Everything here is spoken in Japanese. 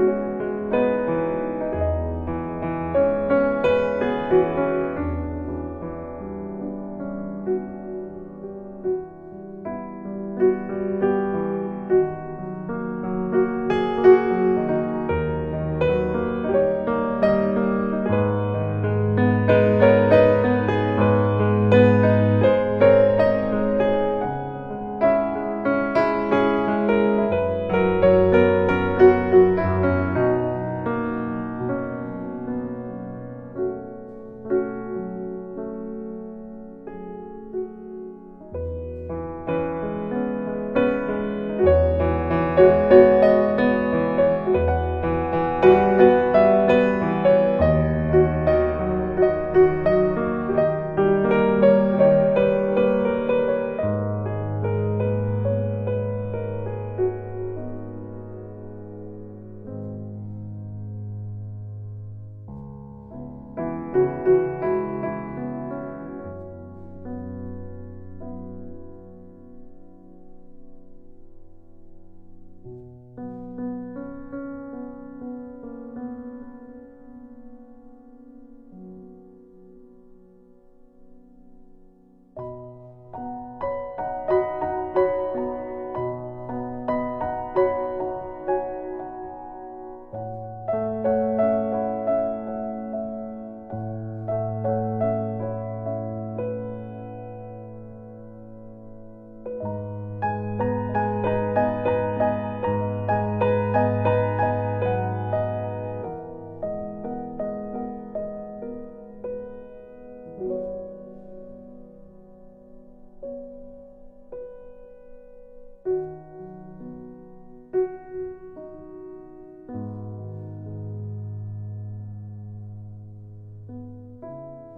you うん。